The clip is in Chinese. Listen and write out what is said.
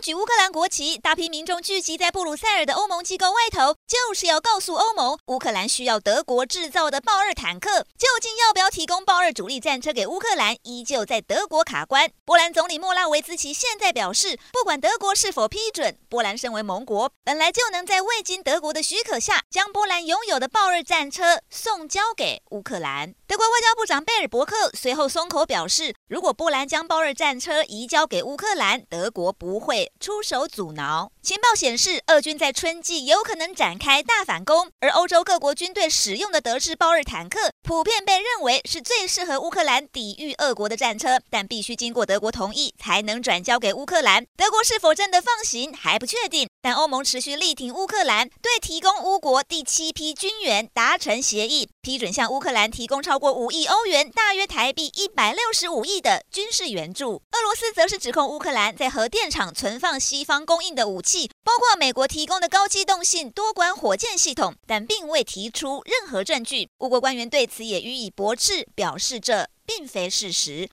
举乌克兰国旗，大批民众聚集在布鲁塞尔的欧盟机构外头，就是要告诉欧盟，乌克兰需要德国制造的豹二坦克。究竟要不要提供豹二主力战车给乌克兰，依旧在德国卡关。波兰总理莫拉维兹奇现在表示，不管德国是否批准，波兰身为盟国，本来就能在未经德国的许可下，将波兰拥有的豹二战车送交给乌克兰。德国外交部长贝尔伯克随后松口表示，如果波兰将豹二战车移交给乌克兰，德国不会。出手阻挠。情报显示，俄军在春季有可能展开大反攻，而欧洲各国军队使用的德制豹二坦克，普遍被认为是最适合乌克兰抵御俄国的战车，但必须经过德国同意才能转交给乌克兰。德国是否真的放行还不确定，但欧盟持续力挺乌克兰，对提供乌国第七批军援达成协议，批准向乌克兰提供超过五亿欧元（大约台币一百六十五亿）的军事援助。俄罗斯则是指控乌克兰在核电厂存放西方供应的武器，包括美国提供的高机动性多管火箭系统，但并未提出任何证据。乌国官员对此也予以驳斥，表示这并非事实。